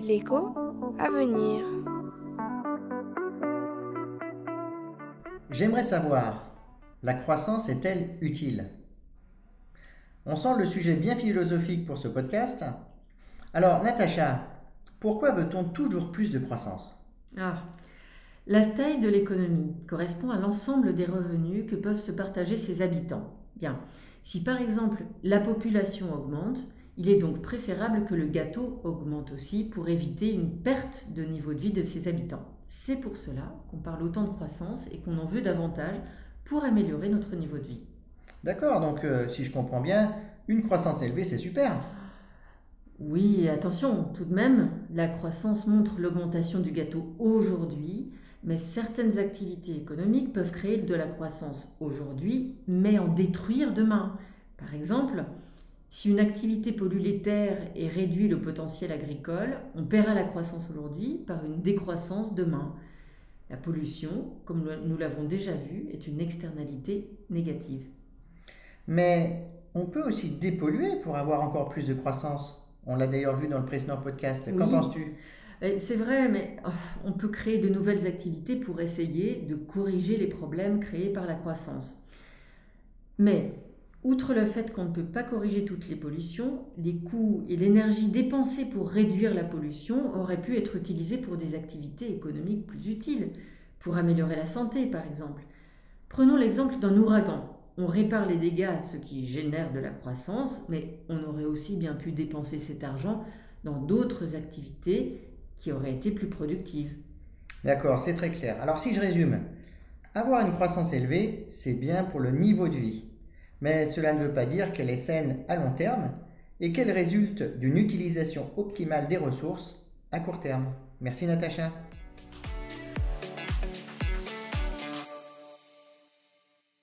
L'écho à venir. J'aimerais savoir, la croissance est-elle utile? On sent le sujet bien philosophique pour ce podcast. Alors, Natacha, pourquoi veut-on toujours plus de croissance? Ah, la taille de l'économie correspond à l'ensemble des revenus que peuvent se partager ses habitants. Bien, si par exemple la population augmente, il est donc préférable que le gâteau augmente aussi pour éviter une perte de niveau de vie de ses habitants. C'est pour cela qu'on parle autant de croissance et qu'on en veut davantage pour améliorer notre niveau de vie. D'accord, donc euh, si je comprends bien, une croissance élevée, c'est super. Oui, attention, tout de même, la croissance montre l'augmentation du gâteau aujourd'hui, mais certaines activités économiques peuvent créer de la croissance aujourd'hui, mais en détruire demain. Par exemple, si une activité pollue les terres et réduit le potentiel agricole, on paiera la croissance aujourd'hui par une décroissance demain. La pollution, comme nous l'avons déjà vu, est une externalité négative. Mais on peut aussi dépolluer pour avoir encore plus de croissance. On l'a d'ailleurs vu dans le précédent podcast. Qu'en penses-tu? Eh, c'est vrai, mais oh, on peut créer de nouvelles activités pour essayer de corriger les problèmes créés par la croissance. Mais, outre le fait qu'on ne peut pas corriger toutes les pollutions, les coûts et l'énergie dépensés pour réduire la pollution auraient pu être utilisés pour des activités économiques plus utiles, pour améliorer la santé par exemple. Prenons l'exemple d'un ouragan. On répare les dégâts, ce qui génère de la croissance, mais on aurait aussi bien pu dépenser cet argent dans d'autres activités qui auraient été plus productives. D'accord, c'est très clair. Alors si je résume, avoir une croissance élevée, c'est bien pour le niveau de vie. Mais cela ne veut pas dire qu'elle est saine à long terme et qu'elle résulte d'une utilisation optimale des ressources à court terme. Merci Natacha.